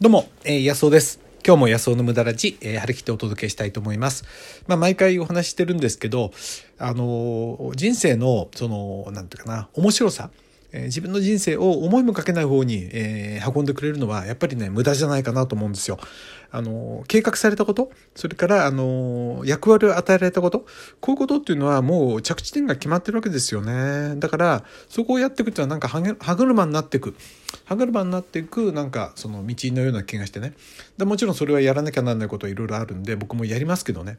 どうも、えー、安尾です。今日も野草の無駄ラジ、えー、張り切ってお届けしたいと思います。まあ、毎回お話してるんですけど、あのー、人生の、その、なんていうかな、面白さ、えー、自分の人生を思いもかけない方に、えー、運んでくれるのは、やっぱりね、無駄じゃないかなと思うんですよ。あの、計画されたこと、それから、あの、役割を与えられたこと、こういうことっていうのはもう着地点が決まってるわけですよね。だから、そこをやっていくっていうのはなんか歯車になっていく。歯車になっていく、なんかその道のような気がしてね。でもちろんそれはやらなきゃなんないことはいろいろあるんで、僕もやりますけどね。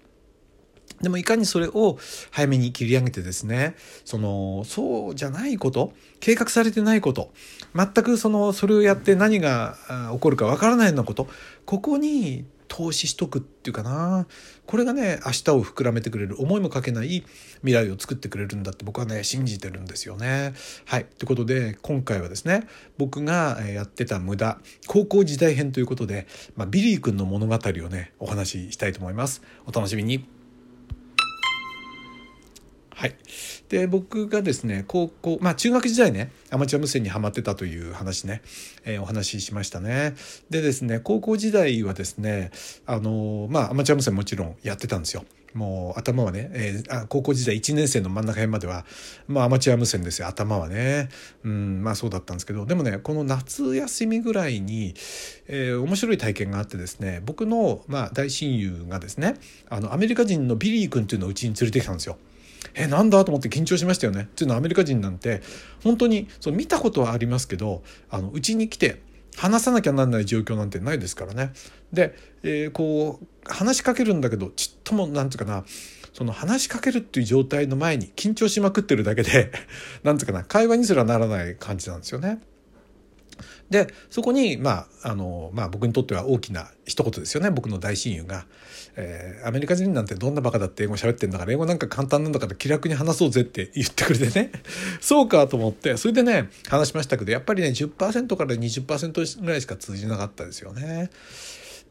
でもいかにそれを早めに切り上げてですね、その、そうじゃないこと、計画されてないこと、全くその、それをやって何が起こるかわからないようなこと、ここに投資しとくっていうかな。これがね、明日を膨らめてくれる、思いもかけない未来を作ってくれるんだって僕はね、信じてるんですよね。はい。ということで、今回はですね、僕がやってた無駄、高校時代編ということで、まあ、ビリー君の物語をね、お話ししたいと思います。お楽しみに。はい。で、僕がですね、高校、まあ中学時代ね、アマチュア無線にはまってたという話ね、えー、お話ししましたね。でですね、高校時代はですね、あの、まあアマチュア無線もちろんやってたんですよ。もう頭はね、えー、高校時代1年生の真ん中辺までは、まあアマチュア無線ですよ、頭はね。うん、まあそうだったんですけど、でもね、この夏休みぐらいに、えー、面白い体験があってですね、僕の、まあ、大親友がですね、あの、アメリカ人のビリー君っていうのをうちに連れてきたんですよ。えなんだ？と思って緊張しましたよね。っていうのはアメリカ人なんて本当にその見たことはありますけどうちに来て話さなきゃなんない状況なんてないですからね。で、えー、こう話しかけるんだけどちっともなんつうかなその話しかけるっていう状態の前に緊張しまくってるだけで なんていうかな会話にすらならない感じなんですよね。でそこに、まああのまあ、僕にとっては大きな一言ですよね。僕の大親友が、えー「アメリカ人なんてどんなバカだって英語喋ってんだから英語なんか簡単なんだから気楽に話そうぜ」って言ってくれてね。そうかと思って。それでね話しましたけどやっぱりね10%から20%ぐらいしか通じなかったですよね。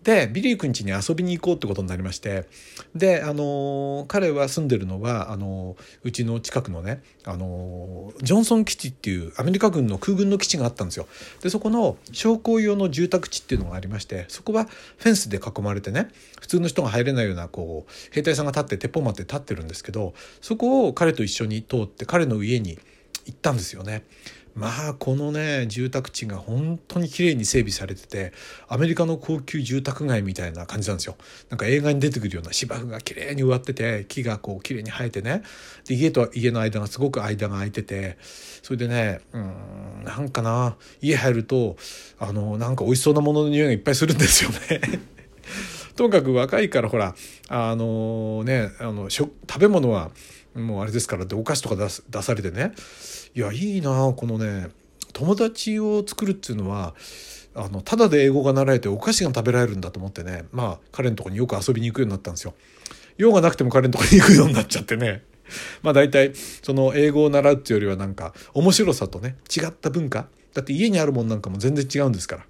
でビリー君家に遊びに行こうってことになりましてであの彼は住んでるのはあのうちの近くのねあのジョンソン基地っていうアメリカ軍の空軍の基地があったんですよでそこの将校用の住宅地っていうのがありましてそこはフェンスで囲まれてね普通の人が入れないようなこう兵隊さんが立って鉄砲持って立ってるんですけどそこを彼と一緒に通って彼の家に行ったんですよね。まあこのね住宅地が本当に綺麗に整備されててアメリカの高級住宅街みたいな感じなんですよ。なんか映画に出てくるような芝生が綺麗に植わってて木がこう綺麗に生えてね。で家と家の間がすごく間が空いててそれでねうんなんかな家入るとあのなんか美味しそうなものの匂いがいっぱいするんですよね。ともかく若いからほらあのねあの食べ物はもうあれですからでお菓子とか出す出されてねいやいいなこのね友達を作るっていうのはあのただで英語が習えてお菓子が食べられるんだと思ってねまあ彼のとこによく遊びに行くようになったんですよ。用がなくても彼のとこに行くようになっちゃってね。まあ大体その英語を習うっていうよりはなんか面白さとね違った文化だって家にあるもんなんかも全然違うんですから。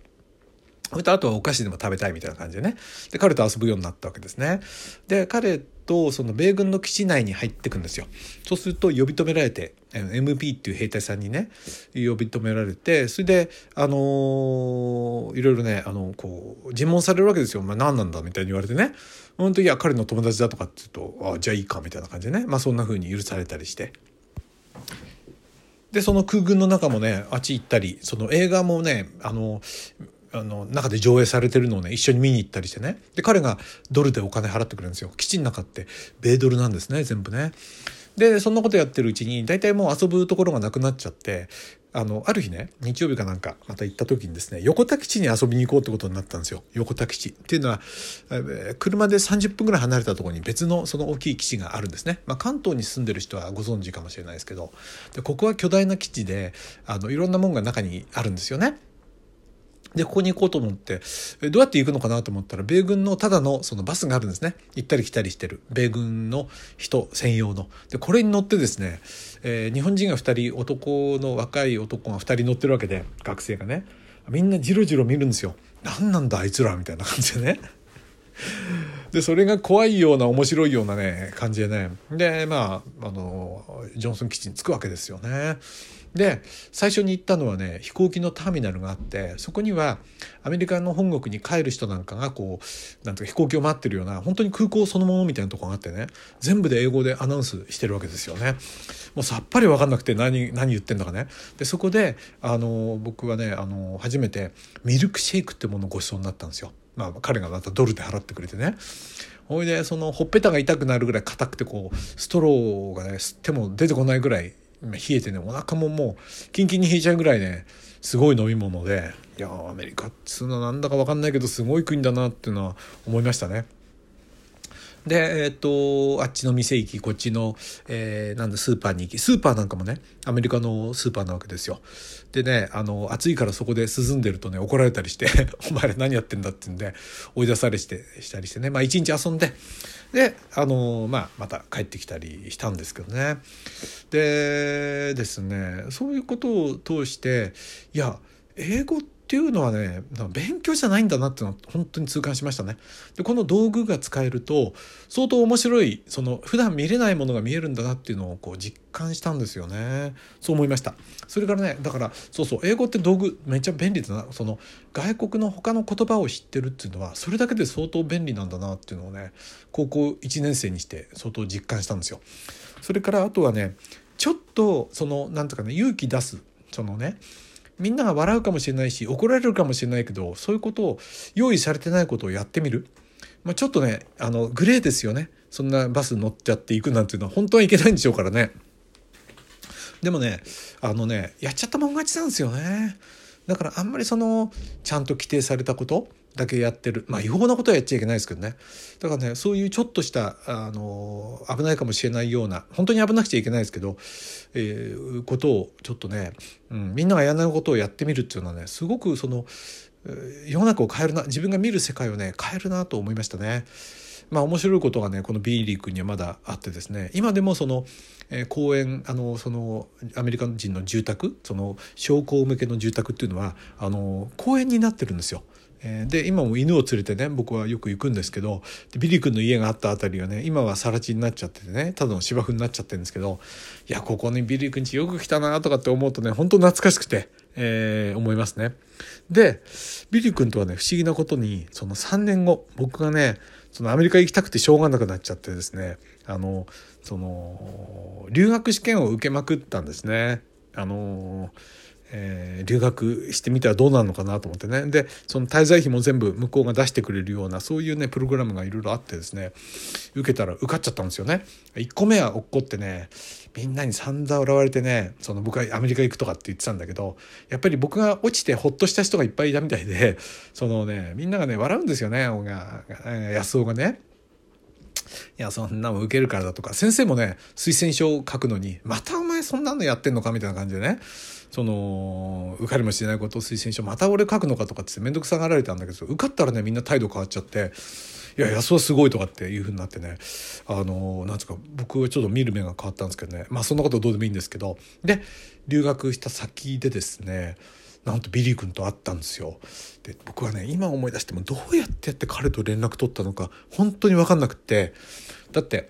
それとあとはお菓子でも食べたいみたいな感じでね。で、彼と遊ぶようになったわけですね。で、彼とその米軍の基地内に入っていくんですよ。そうすると呼び止められて、MP っていう兵隊さんにね、呼び止められて、それで、あのー、いろいろね、あの、こう、尋問されるわけですよ。まあ、何なんだみたいに言われてね。本当いや、彼の友達だとかって言うと、あじゃあいいかみたいな感じでね。まあ、そんな風に許されたりして。で、その空軍の中もね、あっち行ったり、その映画もね、あの、あの中で上映されてるのをね一緒に見に行ったりしてね。で彼がドルでお金払ってくれるんですよ。基地の中って米ドルなんですね全部ね。でそんなことやってるうちに大体もう遊ぶところがなくなっちゃってあのある日ね日曜日かなんかまた行った時にですね横田基地に遊びに行こうってことになったんですよ。横田基地。っていうのはえ車で30分ぐらい離れたところに別のその大きい基地があるんですね、まあ、関東に住んでる人はご存知かもしれないですけど。でここは巨大な基地であのいろんなもんが中にあるんですよね。で、ここに行こうと思って、どうやって行くのかなと思ったら、米軍のただのそのバスがあるんですね。行ったり来たりしてる。米軍の人専用の。で、これに乗ってですね、えー、日本人が2人、男の若い男が2人乗ってるわけで、学生がね。みんなじろじろ見るんですよ。何なんだあいつらみたいな感じでね。でそれが怖いような面白いようなね感じでねでまああのジョンソン基地に着くわけですよね。で最初に行ったのはね飛行機のターミナルがあってそこにはアメリカの本国に帰る人なんかがこうなんとか飛行機を待ってるような本当に空港そのものみたいなとこがあってね全部で英語でアナウンスしてるわけですよね。もうさっぱり分かんなくて何何言ってんだかね。でそこであの僕はねあの初めてミルクシェイクってものをご馳走になったんですよ。まあ、彼がまたドルで払ってくれてね。ほいでそのほっぺたが痛くなるぐらい硬くてこうストローがね吸っても出てこないぐらい冷えてねお腹ももうキンキンに冷えちゃうぐらいねすごい飲み物でいやアメリカっつうのはなんだか分かんないけどすごい国だなっていうのは思いましたね。で、えっ、と、あっちの店行き、こっちの、えー、なんだ、スーパーに行き、スーパーなんかもね、アメリカのスーパーなわけですよ。でね、あの、暑いからそこで涼んでるとね、怒られたりして お前ら何やってんだって言うんで、追い出されして、したりしてね、まあ一日遊んで、で、あの、まあ、また帰ってきたりしたんですけどね。でですね、そういうことを通して、いや、英語ってっていうのはね勉強じゃないんだなっていうのは本当に痛感しましたね。でこの道具が使えると相当面白いその普段見れないものが見えるんだなっていうのをこう実感したんですよね。そう思いました。それからねだからそうそう英語って道具めっちゃ便利だなその外国の他の言葉を知ってるっていうのはそれだけで相当便利なんだなっていうのをね高校1年生にして相当実感したんですよ。それからあとはねちょっとそのなんとかね勇気出すそのねみんなが笑うかもしれないし怒られるかもしれないけどそういうことを用意されてないことをやってみる、まあ、ちょっとねあのグレーですよね。そんなバス乗っちゃっていくなんていうのは本当はいけないんでしょうからね。でもねあのねやっちゃったもん勝ちなんですよね。だからあんまりそのちゃんと規定されたことだけやってるまあ違法なことはやっちゃいけないですけどねだからねそういうちょっとしたあの危ないかもしれないような本当に危なくちゃいけないですけど、えー、ことをちょっとね、うん、みんながやらないことをやってみるっていうのはねすごくその世の中を変えるな自分が見る世界をね変えるなと思いましたね。まあ面白いことがねこのビリー君にはまだあってですね今でもその、えー、公園あのそのアメリカ人の住宅その将校向けの住宅っていうのはあの公園になってるんですよ。で今も犬を連れてね僕はよく行くんですけどビリー君の家があった辺りはね今は更地になっちゃっててねただの芝生になっちゃってるんですけどいやここにビリー君んちよく来たなとかって思うとね本当懐かしくて、えー、思いますね。でビリー君とはね不思議なことにその3年後僕がねそのアメリカ行きたくてしょうがなくなっちゃってですねあのその留学試験を受けまくったんですね。あのえー、留学してみたらどうなるのかなと思ってねでその滞在費も全部向こうが出してくれるようなそういうねプログラムがいろいろあってですね受けたら受かっちゃったんですよね。1個目は落っこってねみんなに散々笑われてねその僕はアメリカ行くとかって言ってたんだけどやっぱり僕が落ちてほっとした人がいっぱいいたみたいで そのねみんながね笑うんですよね安尾がね。いや、そんなの受けるからだとか、先生もね、推薦書を書くのに、またお前そんなのやってんのかみたいな感じでね、その、受かりもしないことを推薦書、また俺書くのかとかってめんどくさがられたんだけど、受かったらね、みんな態度変わっちゃって、いや、安はすごいとかっていう風になってね、あの、なんつうか、僕はちょっと見る目が変わったんですけどね、まあそんなことどうでもいいんですけど、で、留学した先でですね、なんとビリー君と会ったんですよ。で僕はね今思い出してもどうやってやって彼と連絡取ったのか本当に分かんなくってだって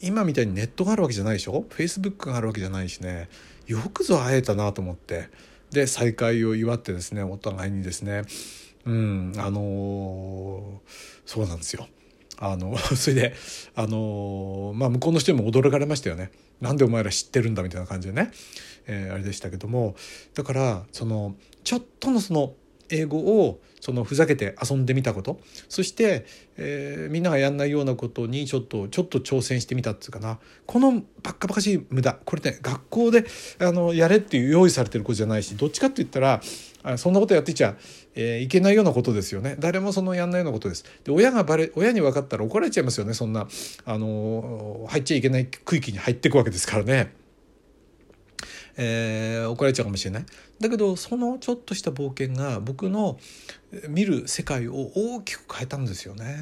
今みたいにネットがあるわけじゃないでしょ？フェイスブックがあるわけじゃないしね。よくぞ会えたなと思って。で再会を祝ってですねお互いにですね。うんあのー、そうなんですよ。あの それであのまあ向こうの人にも驚かれましたよね。なんでお前ら知ってるんだみたいな感じでね、えー、あれでしたけども。だからそのちょっとのその英語をそのふざけて遊んでみたこと。そして、えー、みんながやんないようなことにちょっとちょっと挑戦してみたっていうかな。このバッカバカしい無駄。これね学校であのやれっていう用意されてることじゃないしどっちかって言ったらあそんなことやってちゃ、えー、いけないようなことですよね。誰もそのやんないようなことです。で親がバレ親に分かったら怒られちゃいますよね。そんなあの入っちゃいけない区域に入っていくわけですからね。えー、怒られちゃうかもしれない。だけどそのちょっとした冒険が僕の見る世界を大きく変えたんですよね。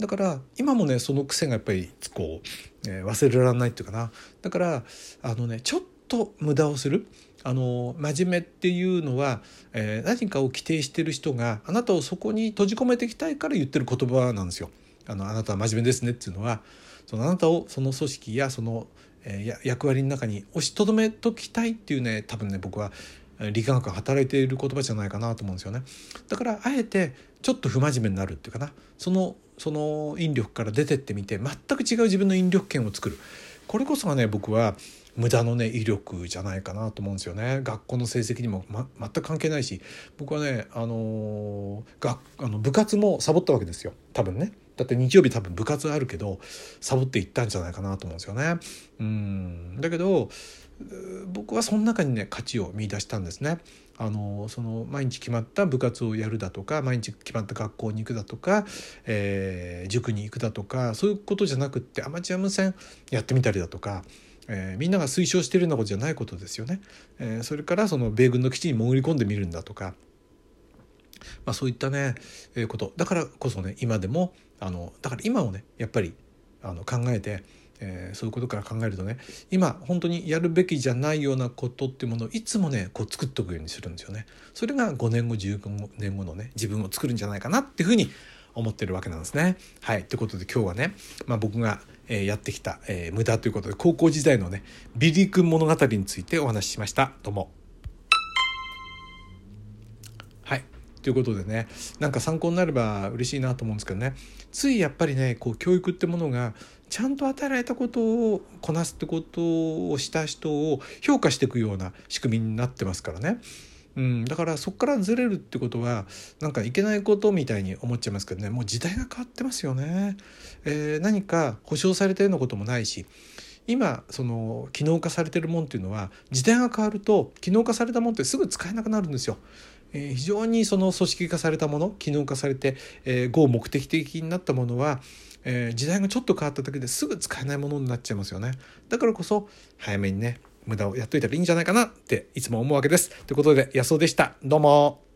だから今もねその癖がやっぱりこう、えー、忘れられないっていうかな。だからあのねちょっと無駄をする。あの真面目っていうのは、えー、何かを規定してる人があなたをそこに閉じ込めていきたいから言ってる言葉なんですよ。あのあなたは真面目ですねっていうのはそのあなたをその組織やそのえー、役割の中に押しとどめときたいっていうね多分ね僕は理化学が働いている言葉じゃないかなと思うんですよね。だからあえてちょっと不真面目になるっていうかな。そのその引力から出てってみて全く違う自分の引力圏を作る。これこそがね僕は無駄のね威力じゃないかなと思うんですよね。学校の成績にも、ま、全く関係ないし。僕はね、あのー、あの部活もサボったわけですよ。多分ね。だって日曜日多分部活あるけどサボっていったんじゃないかなと思うんですよねうんだけど僕はその中にね価値を見出したんですね。あのその毎日決まった部活をやるだとか毎日決まった学校に行くだとか、えー、塾に行くだとかそういうことじゃなくってアマチュア無線やってみたりだとか、えー、みんなが推奨してるようなことじゃないことですよね。えー、それからその米軍の基地に潜り込んでみるんだとか。まあ、そういったね、えー、ことだからこそね今でもあのだから今をねやっぱりあの考えてえー、そういうことから考えるとね今本当にやるべきじゃないようなことっていうものをいつもねこう作っておくようにするんですよね。それが5年後15年後のね自分を作るんじゃないかなっていうふうに思ってるわけなんですね。はいということで今日はね、まあ、僕がえやってきた、えー、無駄ということで高校時代のねビリー君物語についてお話ししました。どうも。ということでねなんか参考になれば嬉しいなと思うんですけどねついやっぱりねこう教育ってものがちゃんと与えられたことをこなすってことをした人を評価していくような仕組みになってますからね。うん、だからそこからずれるってことはなんかいけないことみたいに思っちゃいますけどねもう時代が変わってますよね。えー、何か保証されたようなこともないし今その機能化されてるもんっていうのは時代が変わると機能化されたもんってすぐ使えなくなるんですよ。え、非常にその組織化されたもの機能化されて、えー、合目的的になったものはえー、時代がちょっと変わっただけですぐ使えないものになっちゃいますよね。だからこそ早めにね無駄をやっといたらいいんじゃないかなっていつも思うわけです。ということで安尾でした。どうも。